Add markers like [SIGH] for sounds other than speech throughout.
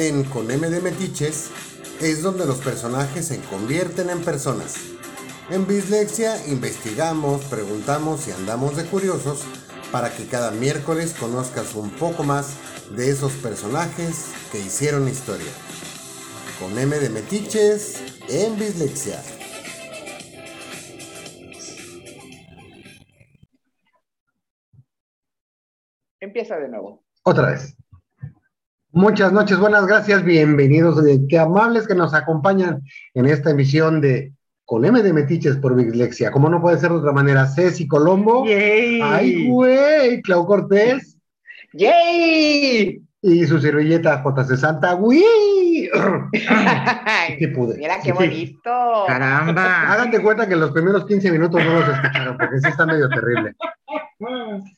En Con M de Metiches es donde los personajes se convierten en personas. En Bislexia investigamos, preguntamos y andamos de curiosos para que cada miércoles conozcas un poco más de esos personajes que hicieron historia. Con M de Metiches en Bislexia. Empieza de nuevo. Otra vez. Muchas noches, buenas gracias, bienvenidos. Eh, qué amables que nos acompañan en esta emisión de Con M de Metiches por Bislexia. Como no puede ser de otra manera, Ceci Colombo. ¡Yay! ¡Ay, güey! Clau Cortés. ¡Yay! Y su servilleta J.C. Santa. ¡Uy! [LAUGHS] ¿Qué pude? Mira qué Sí. bonito. Caramba. Háganse cuenta que los primeros 15 minutos no los escucharon, porque sí está medio terrible. [LAUGHS]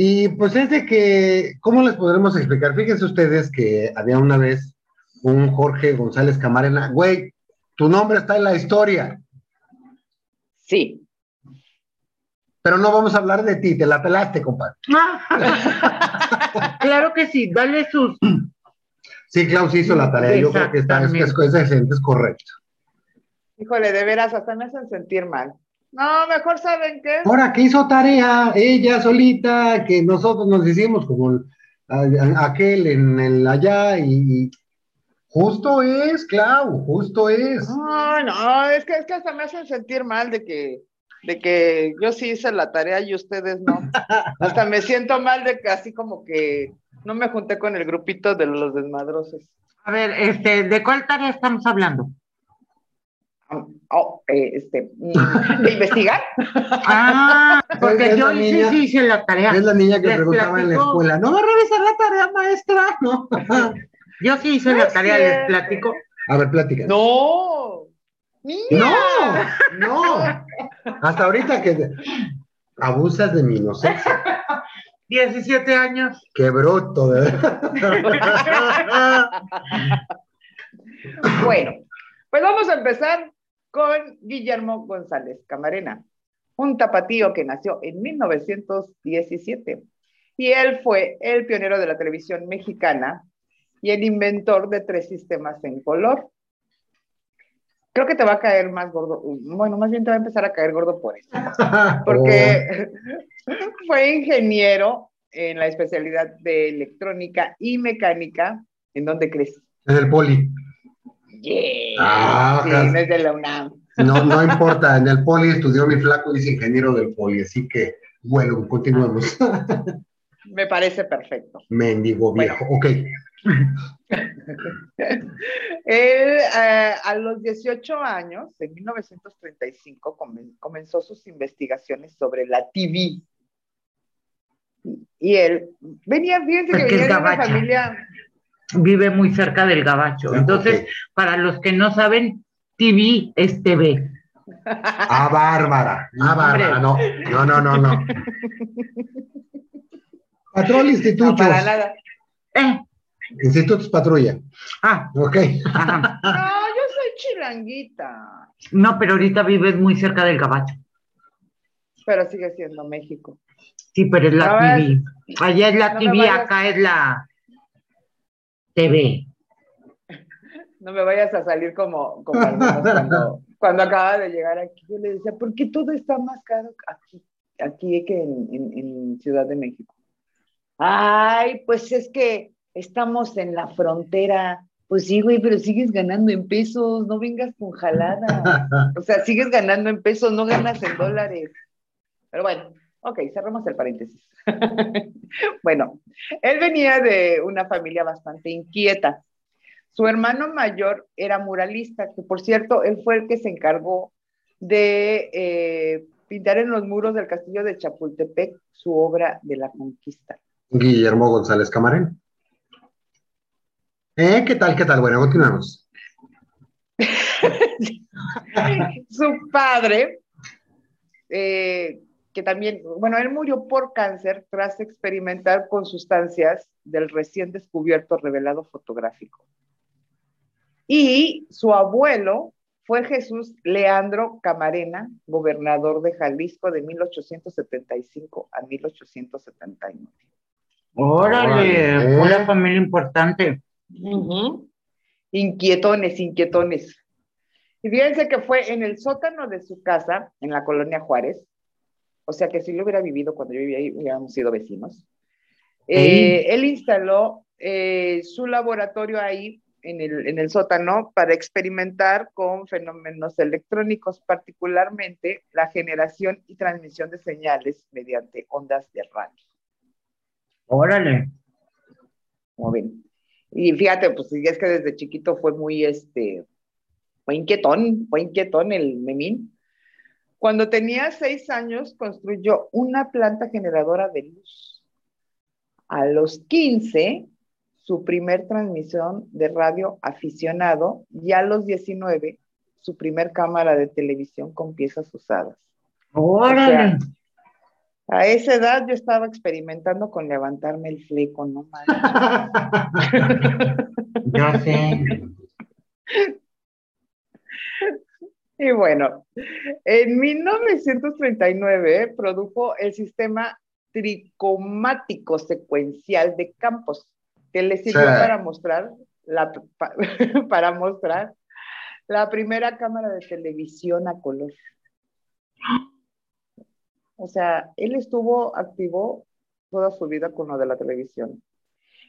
Y pues es de que, ¿cómo les podremos explicar? Fíjense ustedes que había una vez un Jorge González Camarena. Güey, tu nombre está en la historia, Sí. pero no vamos a hablar de ti, te la pelaste, compadre. [LAUGHS] claro que sí, dale sus. Sí, Klaus hizo la tarea, yo creo que está, es, es, es correcto. Híjole, de veras, hasta me hacen sentir mal. No, mejor saben qué. Ahora que hizo tarea ella solita, que nosotros nos hicimos como el- a- a- aquel en el allá y, y justo es, Clau, justo es. No, no, es que, es que hasta me hacen sentir mal de que, de que yo sí hice la tarea y ustedes no. [LAUGHS] Hasta me siento mal de que así como que no me junté con el grupito de los desmadrosos. A ver, este, ¿de cuál tarea estamos hablando? Oh, eh, este, mm, [LAUGHS] ¿de investigar? Ah, [LAUGHS] porque yo niña. sí hice la tarea. Es la niña que Les preguntaba en la escuela, ¿no va a revisar la tarea, maestra? No. [LAUGHS] Yo sí hice No la tarea, les platico. A ver, plática. No. Niña. No, no. Hasta ahorita que abusas de mi inocencia. 17 años. Qué bruto, de verdad. Bueno, pues vamos a empezar con Guillermo González Camarena, un tapatío que nació en 1917. Y él fue el pionero de la televisión mexicana y el inventor de tres sistemas en color. Creo que te va a caer más gordo, bueno, más bien te va a empezar a caer gordo por eso, [LAUGHS] porque [LAUGHS] fue ingeniero en la especialidad de electrónica y mecánica. ¿En dónde crees? Oh, es el poli. Yeah. Ah, sí, no es de la UNAM. No, no importa, en el poli estudió mi flaco y es ingeniero del poli, así que, bueno, continuemos. [LAUGHS] Me parece perfecto. Mendigo viejo, ok. [LAUGHS] Él eh, a los 18 años, en 1935, comen- comenzó sus investigaciones sobre la TV. Y él venía, fíjense que venía de una familia. Vive muy cerca del gabacho. Ah, Entonces, para los que no saben, TV es TV. Ah, Bárbara, ah, Bárbara, no, no, no, no, no. Patrón No, Institutos, para nada. Eh, Institutos Patrulla, ah, ok. ajá. [LAUGHS] No, yo soy chilanguita, No, pero ahorita vives muy cerca del gabacho. pero sigue siendo México. Sí, pero es la. TV. Allá es la No TV, vayas. acá es la TV. [LAUGHS] No me vayas a salir como, cuando, cuando acaba de llegar aquí. Yo le decía, ¿por qué todo está más caro aquí, aquí que en, en- en Ciudad de México? Ay, pues es que estamos en la frontera. Pues sí, güey, pero sigues ganando en pesos, no vengas con jalada. [LAUGHS] O sea, sigues ganando en pesos, no ganas en dólares. Pero bueno, ok, cerramos el paréntesis. [LAUGHS] bueno, él venía de una familia bastante inquieta. Su hermano mayor era muralista, que por cierto, él fue el que se encargó de eh, pintar en los muros del castillo de Chapultepec su obra de la conquista. Guillermo González Camarén. ¿Eh? ¿Qué tal, qué tal? Bueno, continuamos. [LAUGHS] Su padre, eh, que también, bueno, él murió por cáncer tras experimentar con sustancias del recién descubierto revelado fotográfico. Y su abuelo fue Jesús Leandro Camarena, gobernador de Jalisco de 1875 a 1879. Órale, Órale. una familia importante. Inquietones, inquietones. Y fíjense que fue en el sótano de su casa, en la colonia Juárez, o sea que si lo hubiera vivido cuando yo vivía ahí, hubiéramos sido vecinos. Eh, él instaló eh, su laboratorio ahí en el, en el sótano para experimentar con fenómenos electrónicos, particularmente la generación y transmisión de señales mediante ondas de radio. Órale. como ven. Y fíjate, pues sí, es que desde chiquito fue muy, este, fue inquietón, fue inquietón el memín. Cuando tenía seis años, construyó una planta generadora de luz. A los 15, su primer transmisión de radio aficionado, y a los 19, su primer cámara de televisión con piezas usadas. Órale. A esa edad yo estaba experimentando con levantarme el fleco, no manches. [LAUGHS] Yo sé. [LAUGHS] Y bueno, en 1939 produjo el sistema tricomático secuencial de campos, que le sirvió Sí. para mostrar la, pa- [LAUGHS] para mostrar la primera cámara de televisión a color. O sea, él estuvo activo toda su vida con lo de la televisión.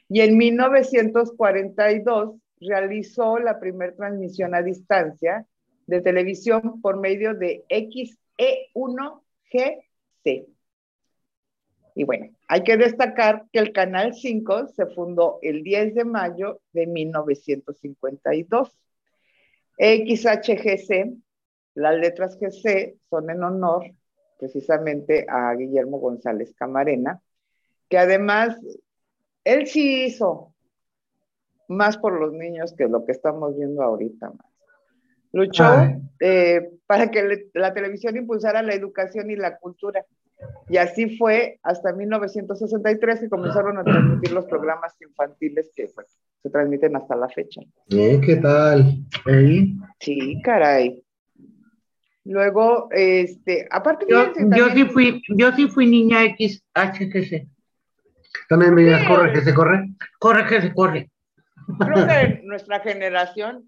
Y en 1942 realizó la primera transmisión a distancia de televisión por medio de XE1GC. Y bueno, hay que destacar que el Canal 5 se fundó el 10 de mayo de 1952. XHGC, las letras GC son en honor precisamente a Guillermo González Camarena, que además él sí hizo más por los niños que lo que estamos viendo ahorita. más. Luchó Ay. eh, para que le- la televisión impulsara la educación y la cultura. Y así fue hasta 1963 que comenzaron a transmitir los programas infantiles que pues, se transmiten hasta la fecha. Eh, ¿Qué tal? Sí. Sí, caray. Luego, este, aparte Yo, yo también- sí fui, yo sí fui niña XHGC. También veías, corre, que se corre. Corre que se corre. creo que nuestra generación,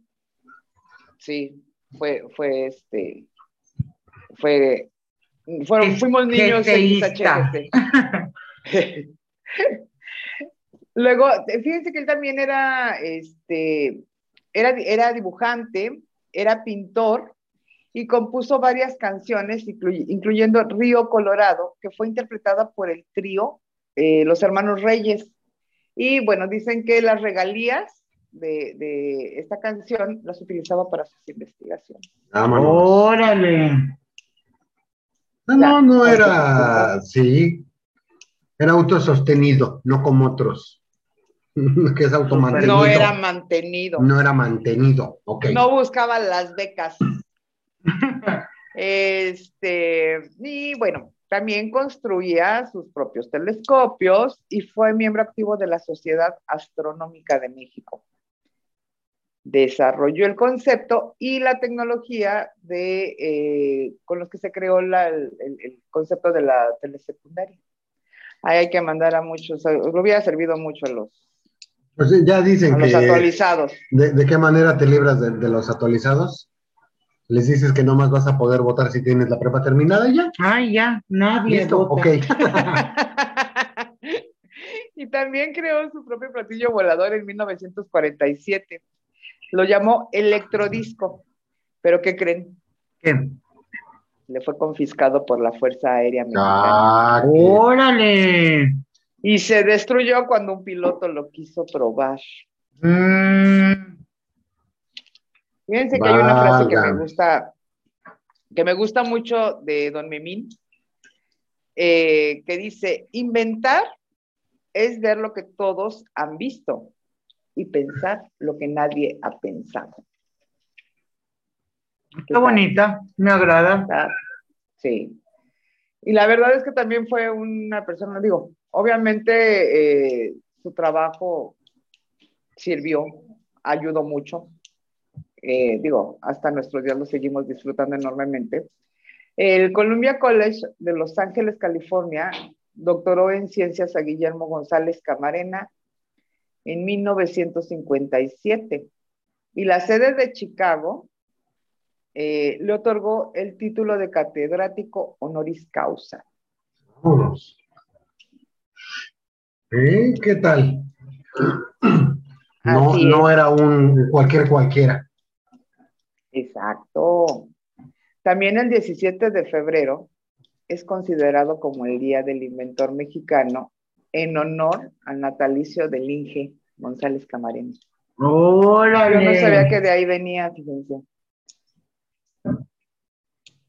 sí, fue, fue este, fue, fueron, fuimos niños. XHGC. [LAUGHS] Luego, fíjense que él también era, este, era, era dibujante, era pintor y compuso varias canciones, incluy- incluyendo Río Colorado, que fue interpretada por el trío eh, Los Hermanos Reyes. Y bueno, dicen que las regalías de, de esta canción las utilizaba para sus investigaciones. Vámonos. Órale. No, no, no era, sí, era autosostenido, no como otros, [LAUGHS] que es automantenido. No era mantenido. No era mantenido, ok. No buscaba las becas. [LAUGHS] Este, y bueno, también construía sus propios telescopios y fue miembro activo de la Sociedad Astronómica de México. Desarrolló el concepto y la tecnología de, eh, con los que se creó la- el, concepto de la telesecundaria. Ahí hay que mandar a muchos, lo hubiera servido mucho a los, Pues ya dicen a los que, actualizados. de, de qué manera te libras de, de los actualizados? Les dices que nomás vas a poder votar si tienes la prepa terminada y ya. Ay, ya, nadie Listo, vota. ok. [LAUGHS] y también creó su propio platillo volador en 1947. Lo llamó electrodisco. Pero ¿qué creen? ¿Qué? Le fue confiscado por la Fuerza Aérea Mexicana. Ah, Órale. Y se destruyó cuando un piloto lo quiso probar. Mm, Fíjense que hay una frase que me gusta, que me gusta mucho de Don Memín, eh, que dice, inventar es ver lo que todos han visto y pensar lo que nadie ha pensado. qué bonita, me agrada. Sí. Y la verdad es que también fue una persona, digo, obviamente eh, su trabajo sirvió, ayudó mucho. Eh, digo, hasta nuestros días lo seguimos disfrutando enormemente. El Columbia College de Los Ángeles, California, doctoró en ciencias a Guillermo González Camarena en 1957. Y la sede de Chicago eh, le otorgó el título de catedrático honoris causa. ¿Eh? ¿Qué tal? No, no era un cualquier cualquiera. Exacto. También el 17 de febrero es considerado como el Día del Inventor Mexicano en honor al natalicio del Inge González Camarena. Órale. Yo no sabía que de ahí venía, fíjense.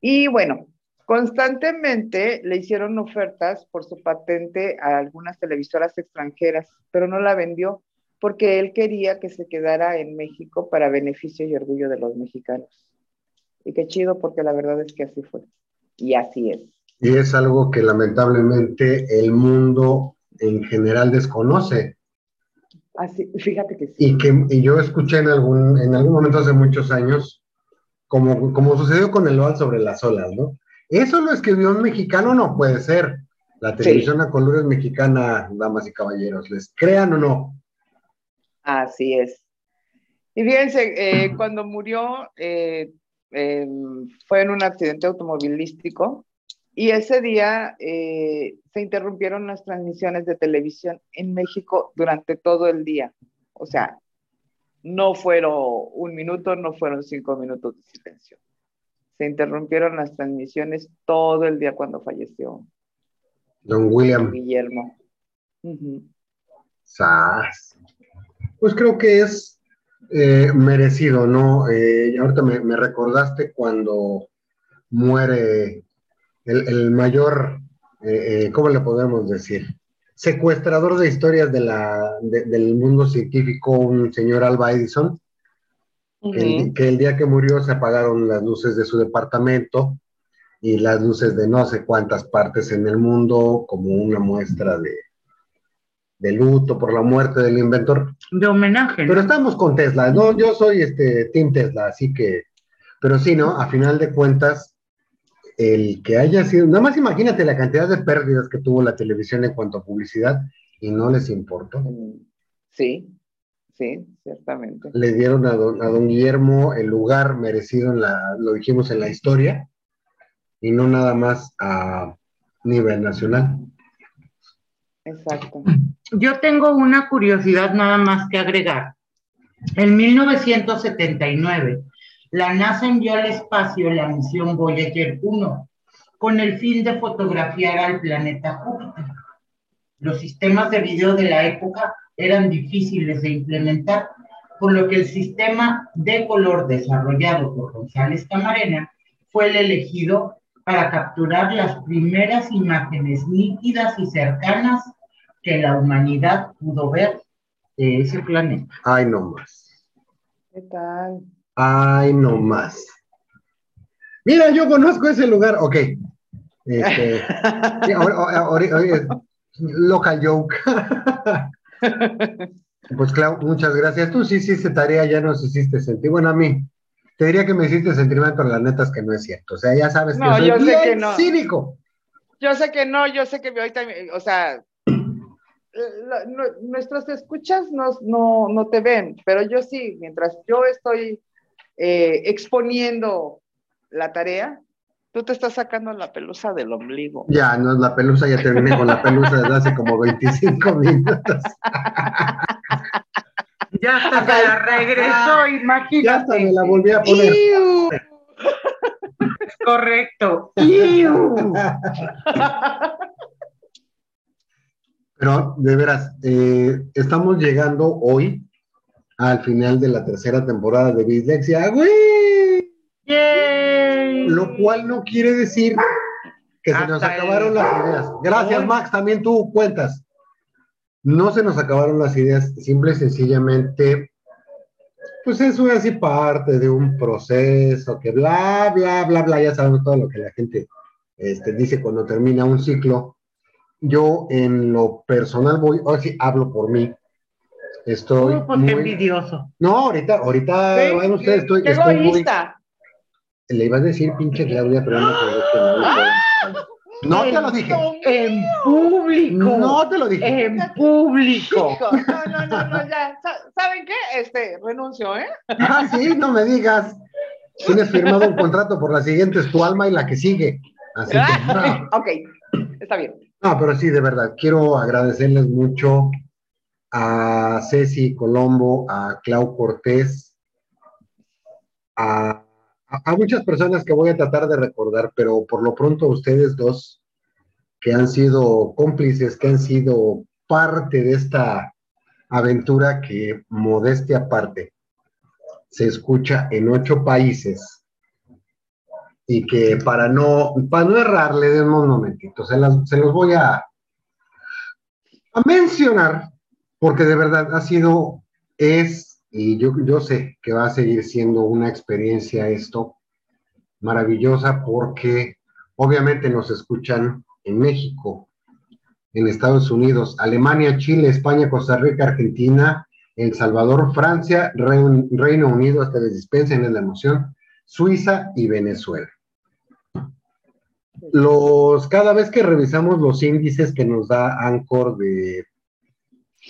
Y bueno, constantemente le hicieron ofertas por su patente a algunas televisoras extranjeras, pero no la vendió porque él quería que se quedara en México para beneficio y orgullo de los mexicanos. Y qué chido, porque la verdad es que así fue. Y así es. Y es algo que lamentablemente el mundo en general desconoce. Así, fíjate que sí. Y que y yo escuché en algún, en algún momento hace muchos años, como, como sucedió con el Oval sobre las olas, ¿no? Eso lo escribió un mexicano, no puede ser. La televisión a colores mexicana, damas y caballeros, les crean o no. Así es. Y fíjense, eh, cuando murió eh, eh, fue en un accidente automovilístico y ese día eh, se interrumpieron las transmisiones de televisión en México durante todo el día. O sea, no fueron un minuto, no fueron cinco minutos de silencio. Se interrumpieron las transmisiones todo el día cuando falleció Don William Guillermo. Ujú. Sass. Pues creo que es eh, merecido, ¿no? Eh, ahorita me, me recordaste cuando muere el, el mayor, eh, eh, ¿cómo le podemos decir? Secuestrador de historias de la, de- del mundo científico, un señor Alba Edison, que el, que el día que murió se apagaron las luces de su departamento y las luces de no sé cuántas partes en el mundo como una muestra de, de luto por la muerte del inventor. De homenaje. Pero estamos con Tesla, no, yo soy este Team Tesla, así que, pero sí, ¿no? A final de cuentas, el que haya sido, nada más imagínate la cantidad de pérdidas que tuvo la televisión en cuanto a publicidad y no les importó. Sí, sí, ciertamente. Le dieron a don, a don Guillermo el lugar merecido en la, lo dijimos en la historia, y no nada más a nivel nacional. Exacto. Yo tengo una curiosidad nada más que agregar. En 1979, la NASA envió al espacio la misión Voyager 1 con el fin de fotografiar al planeta Júpiter. Los sistemas de video de la época eran difíciles de implementar, por lo que el sistema de color desarrollado por González Camarena fue el elegido para capturar las primeras imágenes nítidas y cercanas que la humanidad pudo ver de ese planeta. Ay, no más. ¿Qué tal? Ay, no más. Mira, yo conozco ese lugar. Ok. Este, sí, ahora- local joke. [LAUGHS] Pues Clau, muchas gracias. Tú sí hiciste tarea, ya nos hiciste sentir. Bueno, a mí, te diría que me hiciste sentir mal, pero la neta es que no es cierto. O sea, ya sabes que No, soy yo sé bien que no. cínico. Yo sé que no, yo sé que ahorita, o sea, eh, nuestros escuchas no, no, no te ven, pero yo sí, mientras yo estoy eh, exponiendo la tarea, tú te estás sacando la pelusa del ombligo. Ya, no es la pelusa, ya terminé con la pelusa desde hace como 25 minutos. [LAUGHS] Ya hasta se la regresó, imagínate. Ya hasta me la volví a poner. ¡Iu! Correcto. ¡Iu! Pero de veras, eh, estamos llegando hoy al final de la tercera temporada de Bislexia, güey. ¡Yay! Lo cual no quiere decir que se nos acabaron el- las ideas. Gracias, Hoy. Max, también tú cuentas. No se nos acabaron las ideas, simple y sencillamente, pues eso es así parte de un proceso que bla, bla, bla, bla, ya sabemos todo lo que la gente este, dice cuando termina un ciclo. Yo en lo personal voy, ahora sí hablo por mí. Estoy Uh, pues qué muy- envidioso. No, ahorita, ahorita, Sí, bueno, ustedes, estoy, qué estoy muy, egoísta. le iba a decir pinche Claudia, pero no no te lo dije. En público. No te lo dije. En público. No, no, no, no, ya. Sa- ¿Saben qué? Este, renuncio, ¿eh? Ah, sí, no me digas. Tienes firmado un contrato por la siguiente, es tu alma y la que sigue. Así que, no. ok, está bien. No, pero sí, de verdad, quiero agradecerles mucho a Ceci Colombo, a Clau Cortés, a, muchas personas que voy a tratar de recordar, pero por lo pronto ustedes dos, que han sido cómplices, que han sido parte de esta aventura que, modestia aparte, se escucha en ocho países. Y que para no, para no errarle, denme un momentito, se, las- se los voy a, a mencionar, porque de verdad ha sido, es, y yo, yo sé que va a seguir siendo una experiencia esto maravillosa, porque obviamente nos escuchan en México, en Estados Unidos, Alemania, Chile, España, Costa Rica, Argentina, El Salvador, Francia, Reino Unido, hasta les dispensen en la emoción, Suiza y Venezuela. Los, cada vez que revisamos los índices que nos da Anchor de,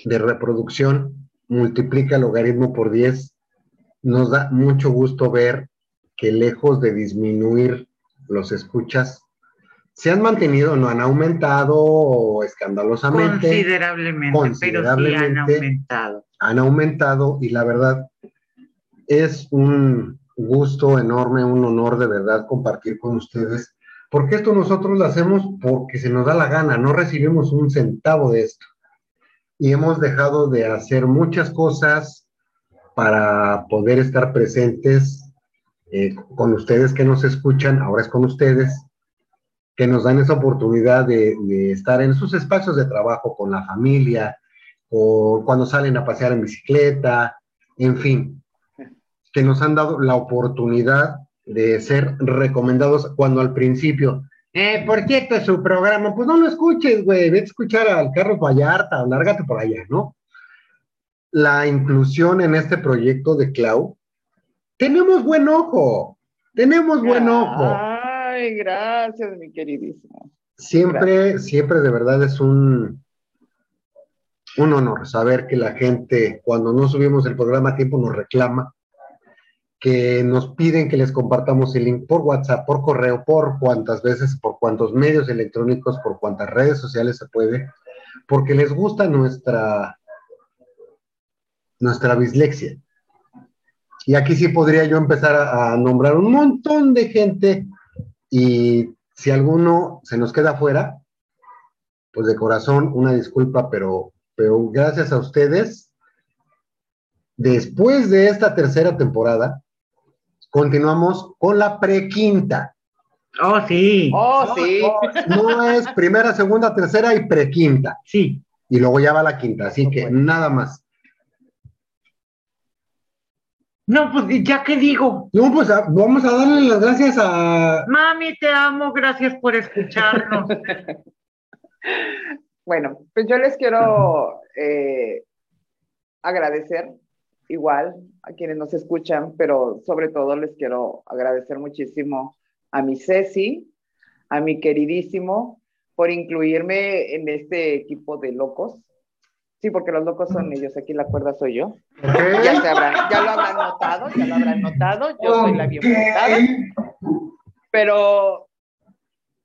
de reproducción, multiplica el logaritmo por 10, nos da mucho gusto ver que lejos de disminuir los escuchas, se han mantenido, no han aumentado escandalosamente Considerablemente, pero sí han Considerablemente. aumentado. han aumentado y la verdad es un gusto enorme, un honor de verdad compartir con ustedes, porque esto nosotros lo hacemos porque se nos da la gana, no recibimos un centavo de esto. Y hemos dejado de hacer muchas cosas para poder estar presentes eh, con ustedes que nos escuchan, ahora es con ustedes, que nos dan esa oportunidad de, de estar en sus espacios de trabajo con la familia, o cuando salen a pasear en bicicleta, en fin, que nos han dado la oportunidad de ser recomendados cuando al principio, eh, por cierto, es su programa, pues no lo escuches, güey, vete a escuchar al Carlos Vallarta, o lárgate por allá, ¿no? La inclusión en este proyecto de Clau, tenemos buen ojo, tenemos buen ojo. Ay, gracias, mi queridísimo. Siempre, siempre de verdad es un, un honor saber que la gente, cuando no subimos el programa a tiempo, nos reclama, que nos piden que les compartamos el link por WhatsApp, por correo, por cuantas veces, por cuantos medios electrónicos, por cuantas redes sociales se puede, porque les gusta nuestra, nuestra bislexia. Y aquí sí podría yo empezar a, a nombrar un montón de gente y si alguno se nos queda fuera, pues de corazón una disculpa, pero, pero gracias a ustedes, después de esta tercera temporada, continuamos con la prequinta. Oh, sí, Oh, sí. No es primera, segunda, tercera y prequinta. sí. Y luego ya va la quinta, así que nada más. No, pues ya que digo, No, pues a- vamos a darle las gracias a... mami, te amo, gracias por escucharnos. [LAUGHS] Bueno, pues yo les quiero eh, agradecer igual a quienes nos escuchan, pero sobre todo les quiero agradecer muchísimo a mi Ceci, a mi queridísimo, por incluirme en este equipo de locos. Sí, porque los locos son ellos, aquí la cuerda soy yo. Ya, se habrán, ya lo habrán notado, ya lo habrán notado, yo soy la bien portada. Pero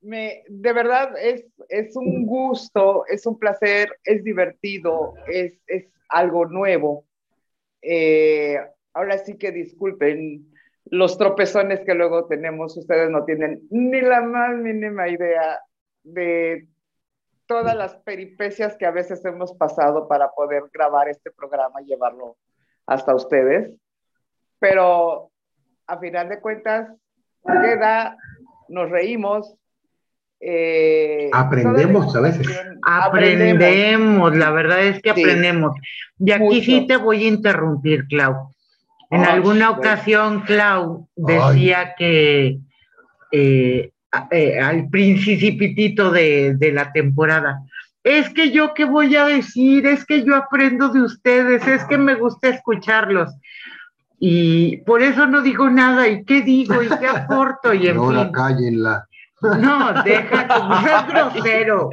me, de verdad es, es un gusto, es un placer, es divertido, es, es algo nuevo. Eh, ahora sí que disculpen los tropezones que luego tenemos, ustedes no tienen ni la más mínima idea de todas las peripecias que a veces hemos pasado para poder grabar este programa y llevarlo hasta ustedes. Pero a final de cuentas, queda, nos reímos. Eh, Aprendemos la a veces. Aprendemos, la verdad es que Sí. aprendemos. Y aquí Mucho. sí te voy a interrumpir, Clau. En Ay, alguna ocasión, Clau decía que eh, eh, al principitito de, de la temporada, es que yo qué voy a decir, es que yo aprendo de ustedes, es que me gusta escucharlos. Y por eso no digo nada, ¿y qué digo? ¿Y qué [LAUGHS] aporto? Y en ahora fin. cállenla. No, deja, no seas grosero.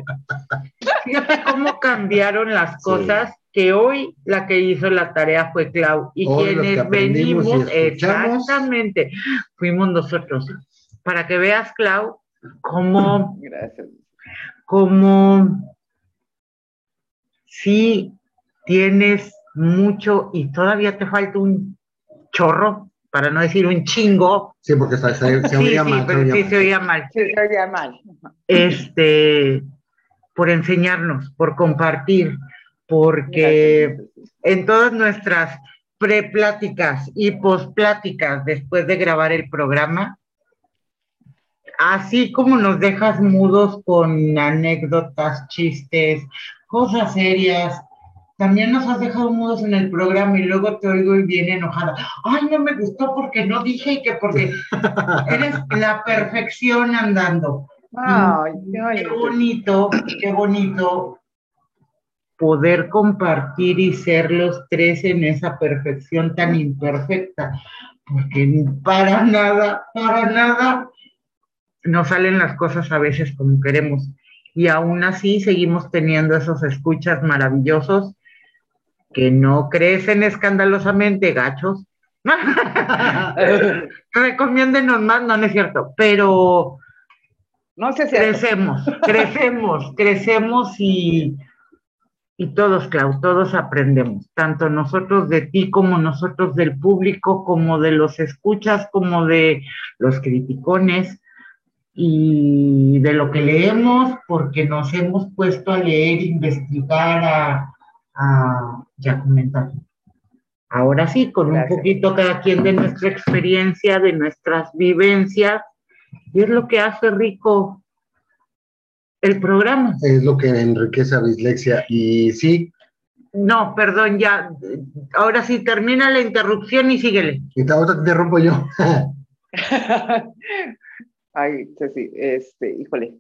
Fíjate cómo cambiron las cosas, que hoy la que hizo la tarea fue Clau, y Hoy quienes venimos, exactamente, fuimos nosotros. Para que veas, Clau, cómo Gracias. como si tienes mucho y todavía te falta un chorro, para no decir un chingo. Sí, porque se, se, se Sí, oía sí, mal. se pero oía sí mal. se oía mal. Sí, se oía mal. Este, por enseñarnos, por compartir, porque Gracias. en todas nuestras prepláticas y pospláticas después de grabar el programa, así como nos dejas mudos con anécdotas, chistes, cosas serias, también nos has dejado mudos en el programa y luego te oigo y viene enojada. Ay, no me gustó porque no dije y que porque [LAUGHS] eres la perfección andando. Ay, Qué qué bonito, qué bonito poder compartir y ser los tres en esa perfección tan imperfecta, porque para nada, para nada nos salen las cosas a veces como queremos. Y aún así seguimos teniendo esos escuchas maravillosos que no crecen escandalosamente gachos. [LAUGHS] Recomiéndenos más, no, no es cierto, pero No sé si crecemos, crecemos, crecemos y, y todos, Clau, todos aprendemos, tanto nosotros de ti como nosotros del público, como de los escuchas, como de los criticones y de lo que leemos, porque nos hemos puesto a leer, investigar, a, a ya comentar. Ahora sí, con Gracias. un poquito cada quien de nuestra experiencia, de nuestras vivencias, y es lo que hace rico el programa. Es lo que enriquece a Bislexia. Y sí, No, perdón, ya. Ahora sí, termina la interrupción y síguele. y te, ahorita te interrumpo yo. [LAUGHS] Ay, Ceci, este, híjole,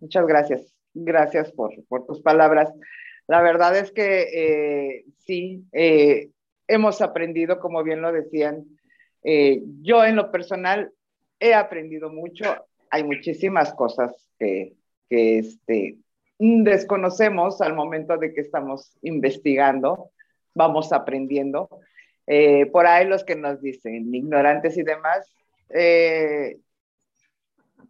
muchas gracias. Gracias por, por tus palabras. La verdad es que eh, sí, eh, hemos aprendido, como bien lo decían. Eh, yo en lo personal he aprendido mucho. Hay muchísimas cosas que, que este, desconocemos al momento de que estamos investigando, vamos aprendiendo. Eh, por ahí los que nos dicen ignorantes y demás, eh,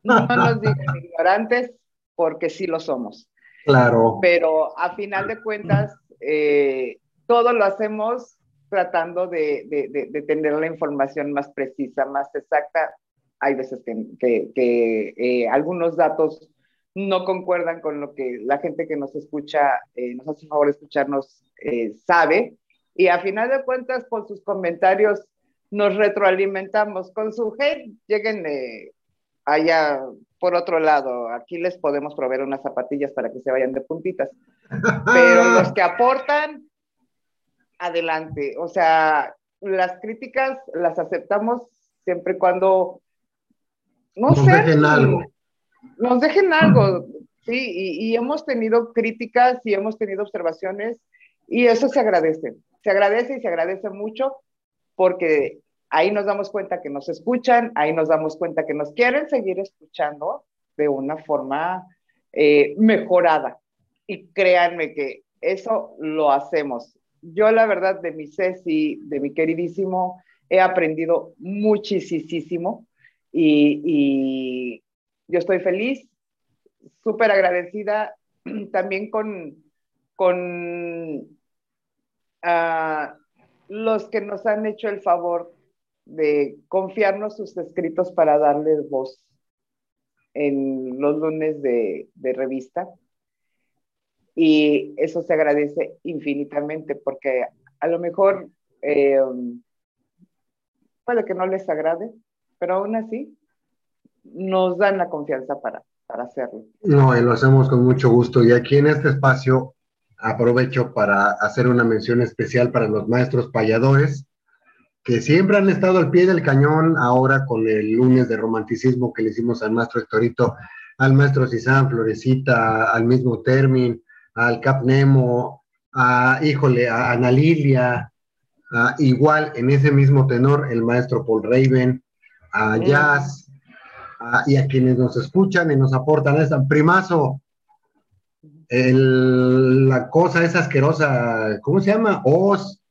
no nos digan [LAUGHS] ignorantes porque sí lo somos, Claro. pero a final de cuentas, eh, todo lo hacemos tratando de, de- de- de tener la información más precisa, más exacta. Hay veces que, que- que, eh, algunos datos no concuerdan con lo que la gente que nos escucha, eh, nos hace favor escucharnos, eh, sabe. Y a final de cuentas, con sus comentarios nos retroalimentamos. Con su hate, lleguen eh, allá por otro lado. Aquí les podemos proveer unas zapatillas para que se vayan de puntitas. Pero los que aportan, adelante. O sea, las críticas las aceptamos siempre y cuando, no Nos sé, dejen algo. nos dejen algo, sí, y, y hemos tenido críticas y hemos tenido observaciones y eso se agradece, se agradece y se agradece mucho porque ahí nos damos cuenta que nos escuchan, ahí nos damos cuenta que nos quieren seguir escuchando de una forma eh, mejorada. Y créanme que eso lo hacemos. Yo la verdad de mi Ceci, de mi queridísimo, he aprendido muchísimo y, yo estoy feliz, súper agradecida [CLEARS THROAT] también con, con ah, los que nos han hecho el favor de confiarnos sus escritos para darles voz en los lunes de, de revista. Y eso se agradece infinitamente porque a lo mejor eh, puede que no les agrade, pero aún así nos dan la confianza para, para hacerlo. No, y lo hacemos con mucho gusto. Y aquí en este espacio aprovecho para hacer una mención especial para los maestros payadores, que siempre han estado al pie del cañón ahora con el lunes de romanticismo que le hicimos al maestro Hectorito, al maestro Cisán, Florecita, al mismo Termin, al Cap Nemo, a, híjole, a Ana Lilia, a, igual en ese mismo tenor el maestro Paul Raven, a Jazz, ah, y a quienes nos escuchan y nos aportan esa. Primazo, el- la cosa esa asquerosa, ¿cómo se llama? Oz,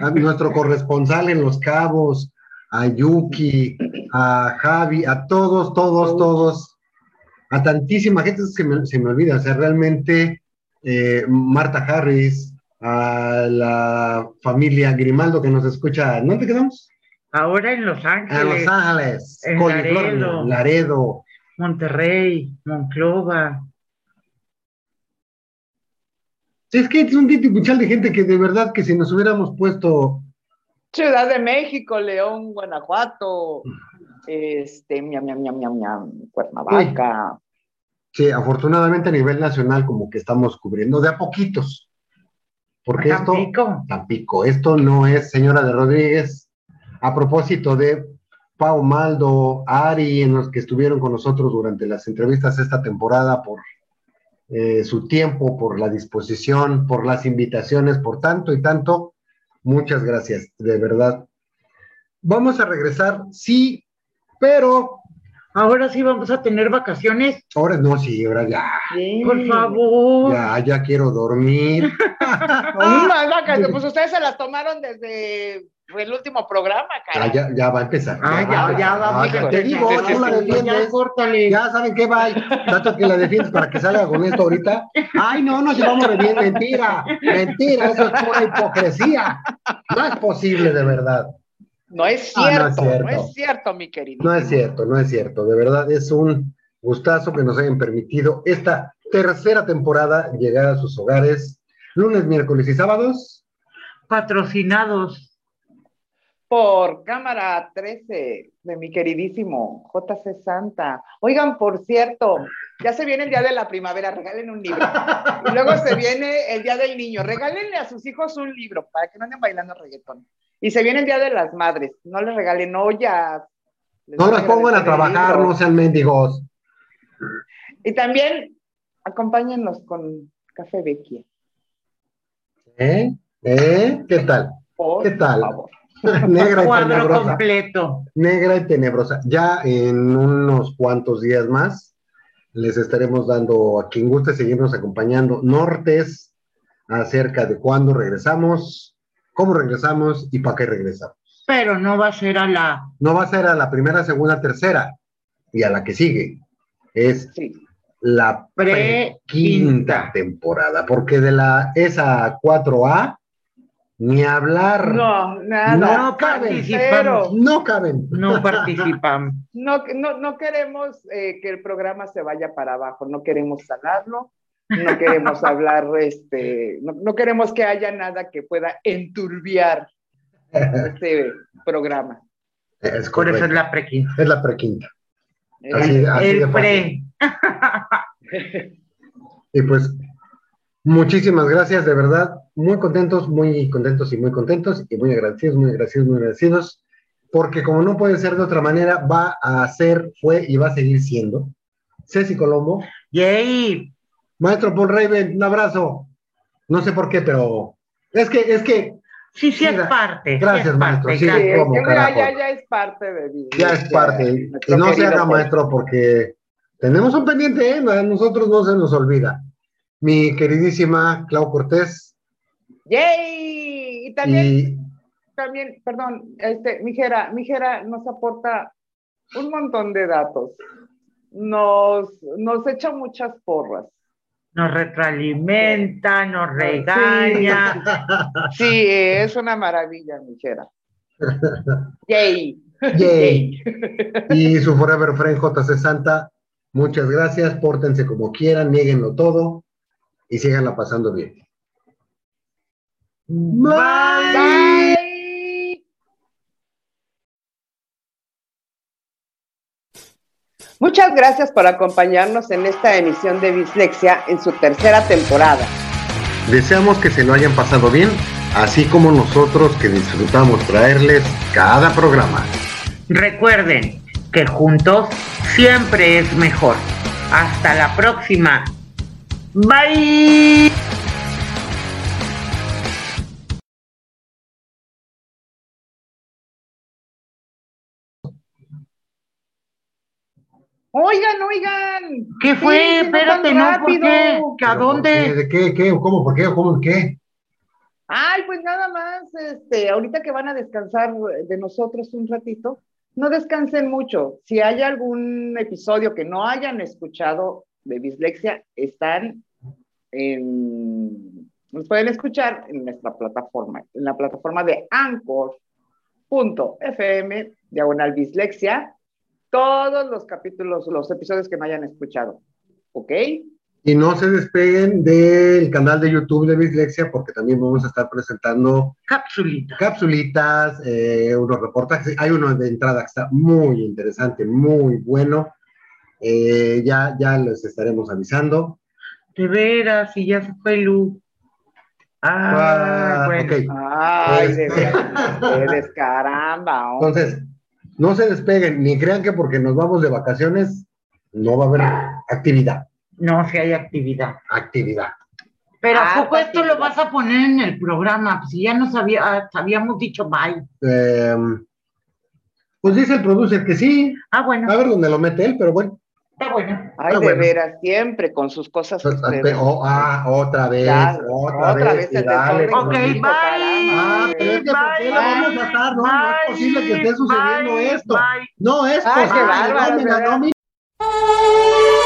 a nuestro corresponsal en Los Cabos, a Yuki, a Javi, a todos, todos, todos, a tantísima gente se me, se me olvida, o sea, realmente eh, Marta Harris, a la familia Grimaldo que nos escucha, ¿dónde quedamos? Ahora en Los Ángeles, Los Ángeles, En Laredo. Laredo. Monterrey, Monclova. Sí, Es que es un titipuchal de gente que de verdad que si nos hubiéramos puesto Ciudad de México, León, Guanajuato, este, miam, miam, miam, miam, miam, Cuernavaca. Sí, afortunadamente a nivel nacional como que estamos cubriendo de a poquitos. Porque esto, Tampico. Tampico, esto no es señora de Rodríguez. A propósito de Pau Maldo, Ari, en los que estuvieron con nosotros durante las entrevistas esta temporada por eh, su tiempo, por la disposición, por las invitaciones, por tanto y tanto. Muchas gracias, de verdad. Vamos a regresar, sí, pero Ahora sí vamos a tener vacaciones. ahora no, sí, ahora ya. Sí. Por favor. Ya, ya quiero dormir. [LAUGHS] No, más vacaciones, pues ustedes se las tomaron desde el último programa, Ya, cara. ya, ya va a empezar. Ah, ya, ya vamos. Ah, a te digo, empezar. tú la Ya, defiendes. córtale. Ya saben qué va. Tanto que la defiendes para que salga con esto ahorita. Ay, no, nos llevamos re bien. Mentira, mentira, eso es pura hipocresía. No es posible, de verdad. No es Ah, no es cierto, no cierto. es cierto, mi querido. No es cierto, no es cierto. De verdad, es un gustazo que nos hayan permitido esta tercera temporada llegar a sus hogares. Lunes, miércoles y sábados. Patrocinados. Por cámara 13 de mi queridísimo JC Santa. Oigan, por cierto, ya se viene el día de la primavera, regalen un libro. Y luego se [LAUGHS] viene el día del niño, regálenle a sus hijos un libro para que no anden bailando reggaetón. Y se viene el día de las madres, no les regalen ollas. Les No las pongan a trabajar, no sean mendigos. Y también acompáñennos con Café Vecchia. ¿Eh? ¿Eh? ¿Qué tal? Por ¿Qué tal? favor. [LAUGHS] Negra y Cuadro tenebrosa. completo. Negra y tenebrosa. Ya en unos cuantos días más les estaremos dando a quien guste seguirnos acompañando nortes acerca de cuándo regresamos, cómo regresamos y para qué regresamos. Pero no va a ser a la. No va a ser a la primera, segunda, tercera y a la que sigue. Es Sí. la Pre- quinta temporada, porque de la esa 4A ni hablar. No, nada. No caben. Cero. No caben. No participamos. [LAUGHS] No, no, no queremos eh, que el programa se vaya para abajo, no queremos salarlo, no queremos [LAUGHS] hablar, este, no, no queremos que haya nada que pueda enturbiar este programa. Es Por eso es la prequinta. Es la prequinta. Eh, Así, así de El fácil. pre. [LAUGHS] Y pues, muchísimas gracias, de verdad. Muy contentos, muy contentos y muy contentos. Y muy agradecidos, muy agradecidos, muy agradecidos. Porque como no puede ser de otra manera, va a ser, fue y va a seguir siendo. Ceci Colombo. Yay. Maestro Paul Raven, un abrazo. No sé por qué, pero es que, es que Sí, sí, es parte. sí gracias, es maestro, ya, ya es parte de mi ya es parte. Y no se haga, maestro, porque tenemos un pendiente, ¿eh? A nosotros no se nos olvida. Mi queridísima Clau Cortés ¡Yay! Y también, y también, perdón, este, Mijera, Mijera nos aporta un montón de datos. Nos, nos echa muchas porras. Nos retroalimenta, nos regaña. [LAUGHS] Sí, es una maravilla, Mijera. [LAUGHS] Yay. Yay. y su Forever Friend JC Santa, muchas gracias, pórtense como quieran, nieguenlo todo y síganla pasando bien. Bye. Muchas gracias por acompañarnos en esta emisión de Bislexia en su tercera temporada. Deseamos que se lo hayan pasado bien, así como nosotros que disfrutamos traerles cada programa. Recuerden que juntos siempre es mejor. Hasta la próxima. Bye. Oigan, oigan. ¿Qué fue? Sí, no Espérate, no, ¿por qué? ¿A dónde? ¿De qué? ¿Qué? ¿Cómo? ¿Por qué? ¿Cómo? ¿Qué? Ay, pues nada más, este, ahorita que van a descansar de nosotros un ratito, no descansen mucho. Si hay algún episodio que no hayan escuchado de Dislexia, están en, nos pueden escuchar en nuestra plataforma, en la plataforma de anchor.fm, diagonal Dislexia, todos los capítulos, los episodios que no hayan escuchado. ¿Ok? Y no se despeguen del canal de YouTube de Bislexia porque también vamos a estar presentando Capsulita. capsulitas, eh, unos reportajes. Hay uno de entrada que está muy interesante, muy bueno. Eh, ya, ya les estaremos avisando. De veras, y ya se fue Lu. Ah, Ah, bueno. ok. Ay, de Este. veras, ustedes, caramba. hombre. Entonces, no se despeguen, ni crean que porque nos vamos de vacaciones no va a haber actividad. No, si hay actividad. Actividad. Pero Ah, ¿a poco esto actividad. lo vas a poner en el programa? Pues si ya nos había, ah, habíamos dicho bye. Eh, pues dice el producer que sí, Ah, bueno, a ver dónde lo mete él, pero bueno. Está bueno. Ay, de bueno. veras, siempre con sus cosas. Pues, oh, ah, otra vez, Ya, otra, otra vez, vez dale, Ok, bye. Ah, pero es que ¿por qué lo vamos a estar? No, no es posible que esté sucediendo bye, esto. bye. No es Ay, qué posible. bárbaro, nómina, ¿verdad? nómina. ¿A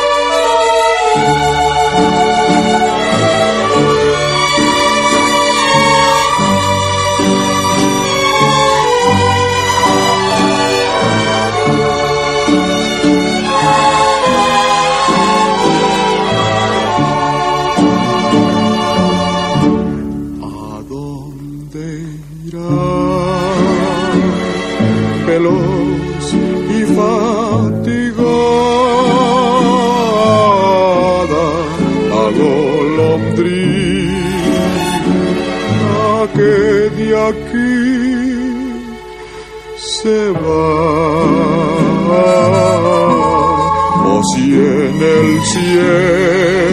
aquí se va. O si en el cielo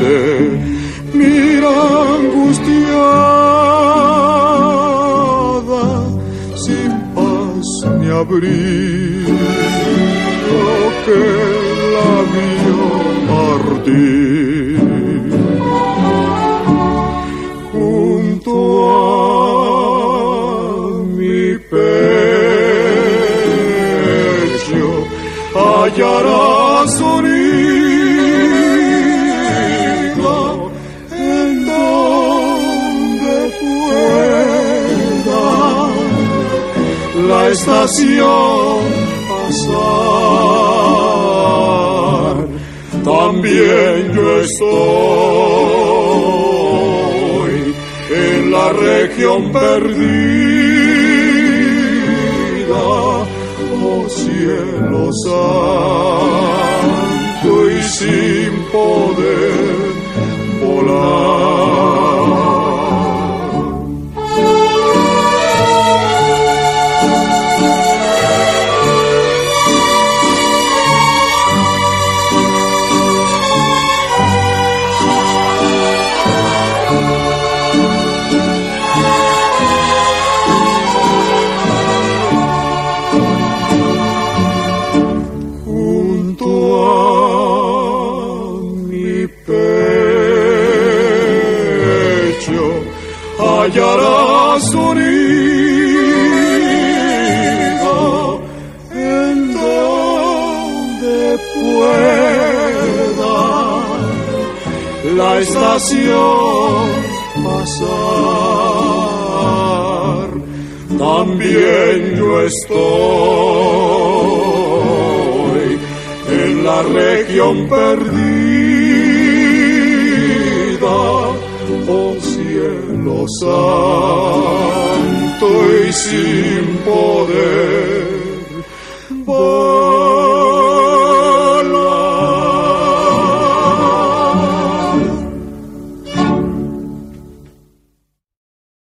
te mira angustiada, sin paz ni abrigo que la vio partir. Hallarás un nido en donde pueda la estación pasar. También yo estoy en la región perdida, cielo santo y sin poder volar.